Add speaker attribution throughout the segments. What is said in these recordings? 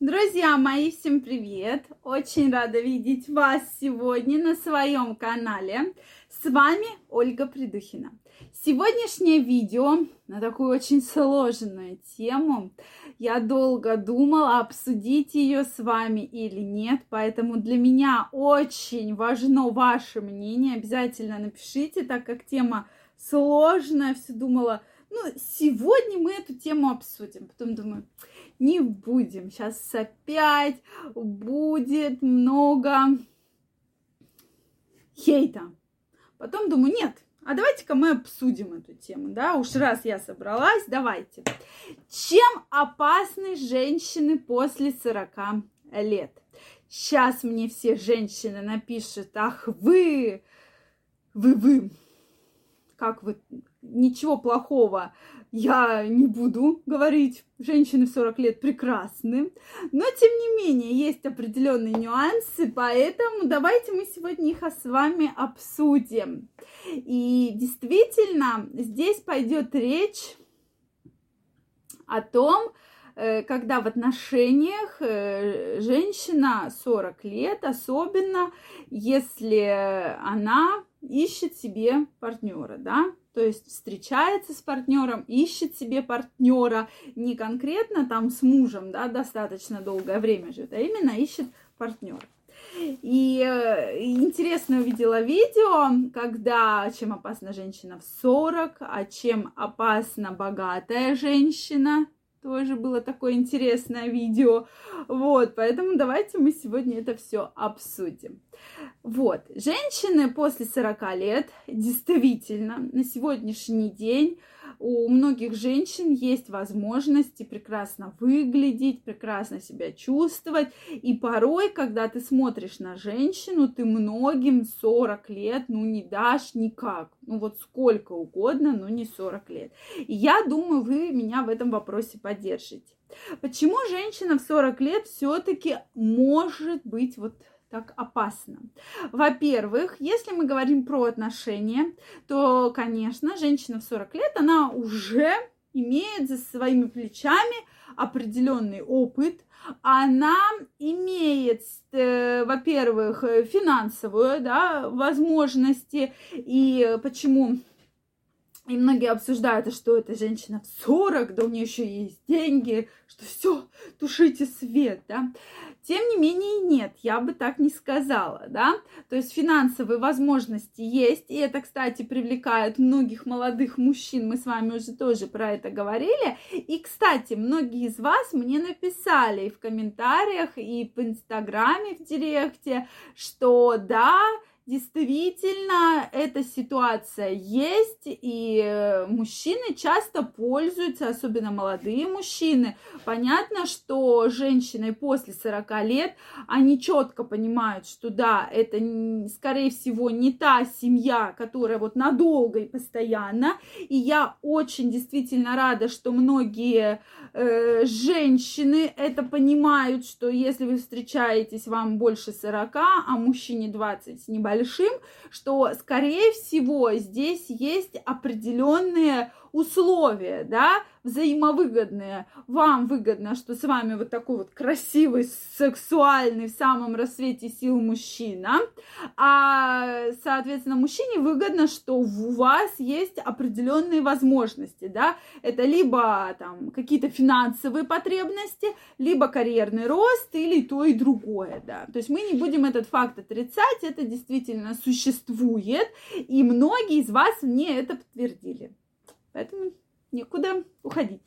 Speaker 1: Друзья мои, всем привет! Очень рада видеть вас сегодня на своем канале. С вами Ольга Придухина. Сегодняшнее видео на такую очень сложную тему. Я долго думала, обсудить ее с вами или нет, поэтому для меня очень важно ваше мнение. Обязательно напишите, так как тема сложная. Все думала, ну, сегодня мы эту тему обсудим. Потом думаю, не будем. Сейчас опять будет много хейта. Потом думаю, нет, а давайте-ка мы обсудим эту тему, да, уж раз я собралась, давайте. Чем опасны женщины после 40 лет? Сейчас мне все женщины напишут, ах вы, вы, вы, как вы, ничего плохого я не буду говорить, женщины в 40 лет прекрасны, но тем не менее есть определенные нюансы, поэтому давайте мы сегодня их с вами обсудим. И действительно, здесь пойдет речь о том, э, когда в отношениях э, женщина 40 лет, особенно если она ищет себе партнера, да, то есть встречается с партнером, ищет себе партнера, не конкретно там с мужем, да, достаточно долгое время живет, а именно ищет партнера. И э, интересно увидела видео, когда чем опасна женщина в 40, а чем опасна богатая женщина. Тоже было такое интересное видео. Вот, поэтому давайте мы сегодня это все обсудим. Вот, женщины после 40 лет действительно на сегодняшний день у многих женщин есть возможности прекрасно выглядеть, прекрасно себя чувствовать. И порой, когда ты смотришь на женщину, ты многим 40 лет, ну, не дашь никак. Ну, вот сколько угодно, но не 40 лет. И я думаю, вы меня в этом вопросе поддержите. Почему женщина в 40 лет все-таки может быть вот так опасно? Во-первых, если мы говорим про отношения, то, конечно, женщина в 40 лет, она уже имеет за своими плечами определенный опыт, она имеет, э, во-первых, финансовую да, возможности, и почему и многие обсуждают, а что эта женщина в 40, да у нее еще есть деньги, что все, тушите свет, да. Тем не менее, нет, я бы так не сказала, да. То есть финансовые возможности есть, и это, кстати, привлекает многих молодых мужчин, мы с вами уже тоже про это говорили. И, кстати, многие из вас мне написали в комментариях, и в Инстаграме, в Директе, что да, действительно эта ситуация есть, и э, мужчины часто пользуются, особенно молодые мужчины. Понятно, что женщины после 40 лет, они четко понимают, что да, это, скорее всего, не та семья, которая вот надолго и постоянно. И я очень действительно рада, что многие э, женщины это понимают, что если вы встречаетесь, вам больше 40, а мужчине 20 небольшим, большим, что, скорее всего, здесь есть определенные условия, да, взаимовыгодные. Вам выгодно, что с вами вот такой вот красивый, сексуальный, в самом рассвете сил мужчина, а, соответственно, мужчине выгодно, что у вас есть определенные возможности, да, это либо там какие-то финансовые потребности, либо карьерный рост, или то и другое, да. То есть мы не будем этот факт отрицать, это действительно существует, и многие из вас мне это подтвердили. Поэтому никуда уходить.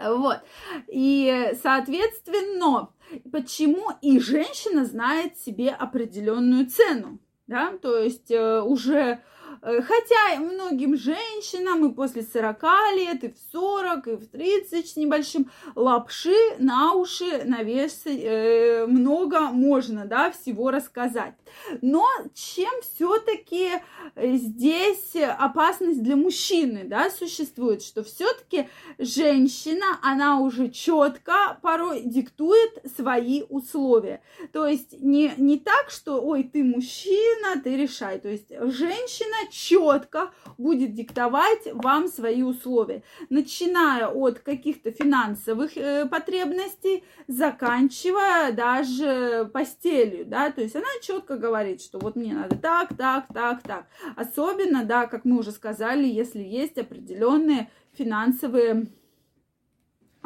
Speaker 1: Вот. И, соответственно, почему и женщина знает себе определенную цену, да, то есть э, уже хотя многим женщинам и после 40 лет, и в 40, и в 30 с небольшим лапши на уши навешать э, много можно, да, всего рассказать. Но чем все-таки э, здесь опасность для мужчины, да, существует, что все-таки женщина, она уже четко порой диктует свои условия. То есть не, не так, что, ой, ты мужчина, ты решай. То есть женщина четко будет диктовать вам свои условия, начиная от каких-то финансовых э, потребностей, заканчивая даже постелью, да, то есть она четко говорит, что вот мне надо так, так, так, так. Особенно, да, как мы уже сказали, если есть определенные финансовые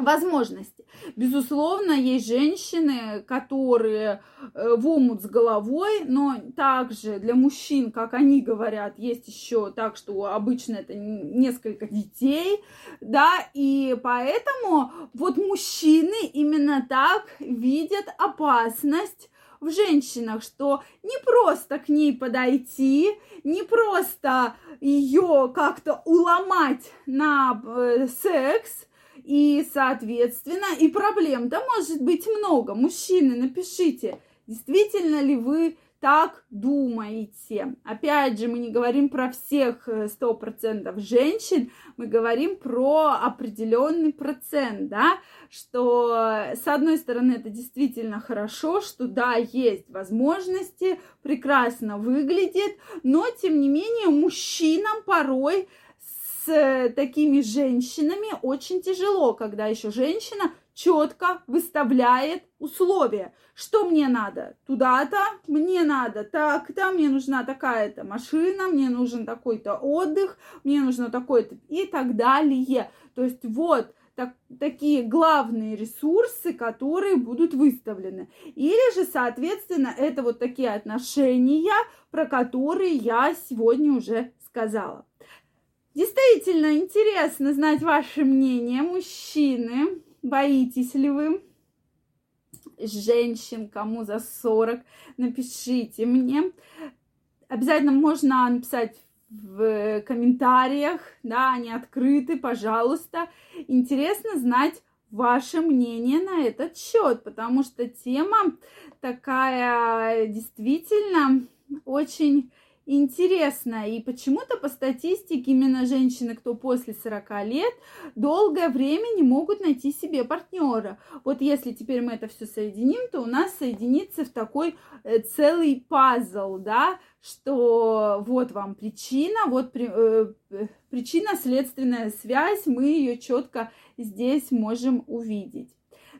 Speaker 1: возможности. Безусловно, есть женщины, которые э, в омут с головой, но также для мужчин, как они говорят, есть еще так, что обычно это несколько детей, да, и поэтому вот мужчины именно так видят опасность в женщинах, что не просто к ней подойти, не просто ее как-то уломать на э, секс, и, соответственно, и проблем-то может быть много. Мужчины, напишите, действительно ли вы так думаете. Опять же, мы не говорим про всех 100% э, женщин, мы говорим про определенный процент, да, что э, с одной стороны это действительно хорошо, что да, есть возможности, прекрасно выглядит, но тем не менее мужчинам порой с такими женщинами очень тяжело, когда еще женщина четко выставляет условия. Что мне надо? Туда-то, мне надо так-то, мне нужна такая-то машина, мне нужен такой-то отдых, мне нужно такой-то и так далее. То есть вот так, такие главные ресурсы, которые будут выставлены. Или же, соответственно, это вот такие отношения, про которые я сегодня уже сказала. Действительно интересно знать ваше мнение, мужчины. Боитесь ли вы женщин, кому за 40? Напишите мне. Обязательно можно написать в комментариях, да, они открыты, пожалуйста. Интересно знать ваше мнение на этот счет, потому что тема такая действительно очень интересно. И почему-то по статистике именно женщины, кто после 40 лет, долгое время не могут найти себе партнера. Вот если теперь мы это все соединим, то у нас соединится в такой э, целый пазл, да, что вот вам причина, вот при, э, причина-следственная связь, мы ее четко здесь можем увидеть.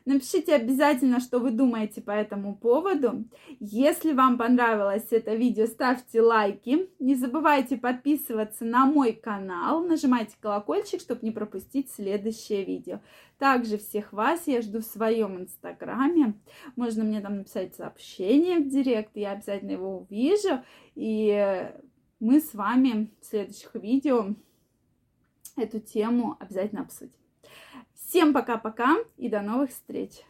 Speaker 1: Напишите обязательно, что вы думаете по этому поводу. Если вам понравилось это видео, ставьте лайки. Не забывайте подписываться на мой канал. Нажимайте колокольчик, чтобы не пропустить следующее видео. Также всех вас я жду в своем инстаграме. Можно мне там написать сообщение в директ, я обязательно его увижу. И мы с вами в следующих видео эту тему обязательно обсудим. Всем пока-пока и до новых встреч!